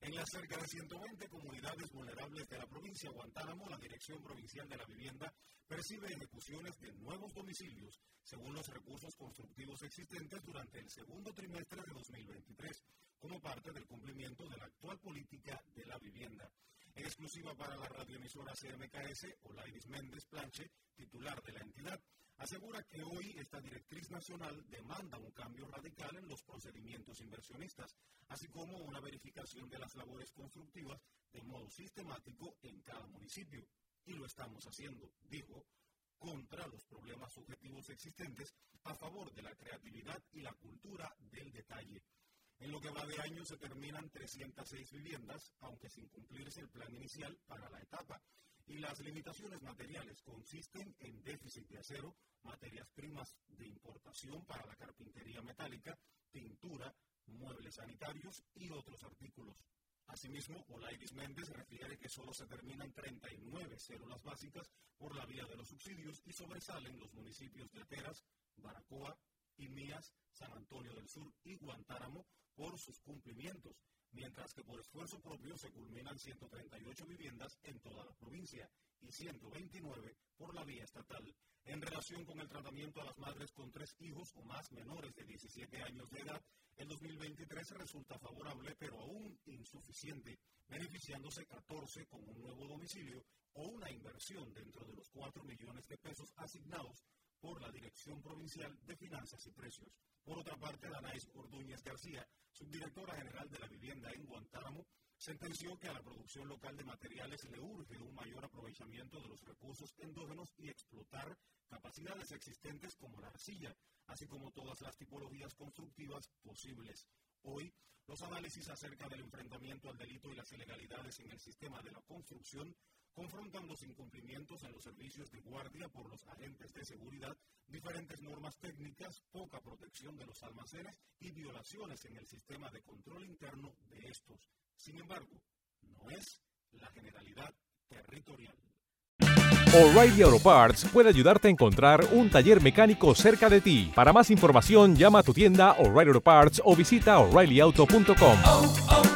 En las cerca de 120 comunidades vulnerables de la provincia de Guantánamo, la Dirección Provincial de la Vivienda percibe ejecuciones de nuevos domicilios según los recursos constructivos existentes durante el segundo trimestre de 2023, como parte del cumplimiento de la actual política de la vivienda. En exclusiva para la radioemisora CMKS, Olaidis Méndez Planche, titular de asegura que hoy esta directriz nacional demanda un cambio radical en los procedimientos inversionistas, así como una verificación de las labores constructivas de modo sistemático en cada municipio. Y lo estamos haciendo, dijo, contra los problemas subjetivos existentes a favor de la creatividad y la cultura del detalle. En lo que va de año se terminan 306 viviendas, aunque sin cumplirse el plan inicial para la etapa y las limitaciones materiales consisten en déficit de acero, materias primas de importación para la carpintería metálica, pintura, muebles sanitarios y otros artículos. Asimismo, Olaidis Méndez refiere que solo se terminan 39 células básicas por la vía de los subsidios y sobresalen los municipios de Teras, Baracoa, Imías, San Antonio del Sur y Guantánamo por sus cumplimientos, mientras que por esfuerzo propio se culminan 138 viviendas en toda la provincia y 129 por la vía estatal. En relación con el tratamiento a las madres con tres hijos o más menores de 17 años de edad, el 2023 resulta favorable pero aún insuficiente, beneficiándose 14 con un nuevo domicilio o una inversión dentro de los 4 millones de pesos asignados por la Dirección Provincial de Finanzas y Precios. Por otra parte, Danais Ordúñez García, subdirectora general de la vivienda en Guantánamo, sentenció que a la producción local de materiales le urge un mayor aprovechamiento de los recursos endógenos y explotar capacidades existentes como la arcilla, así como todas las tipologías constructivas posibles. Hoy, los análisis acerca del enfrentamiento al delito y las ilegalidades en el sistema de la construcción confrontan los incumplimientos en los servicios de guardia por los agentes de seguridad, diferentes normas técnicas, poca protección de los almacenes y violaciones en el sistema de control interno de estos. Sin embargo, no es la generalidad territorial. O'Reilly Auto Parts puede ayudarte a encontrar un taller mecánico cerca de ti. Para más información, llama a tu tienda O'Reilly Auto Parts o visita oreillyauto.com.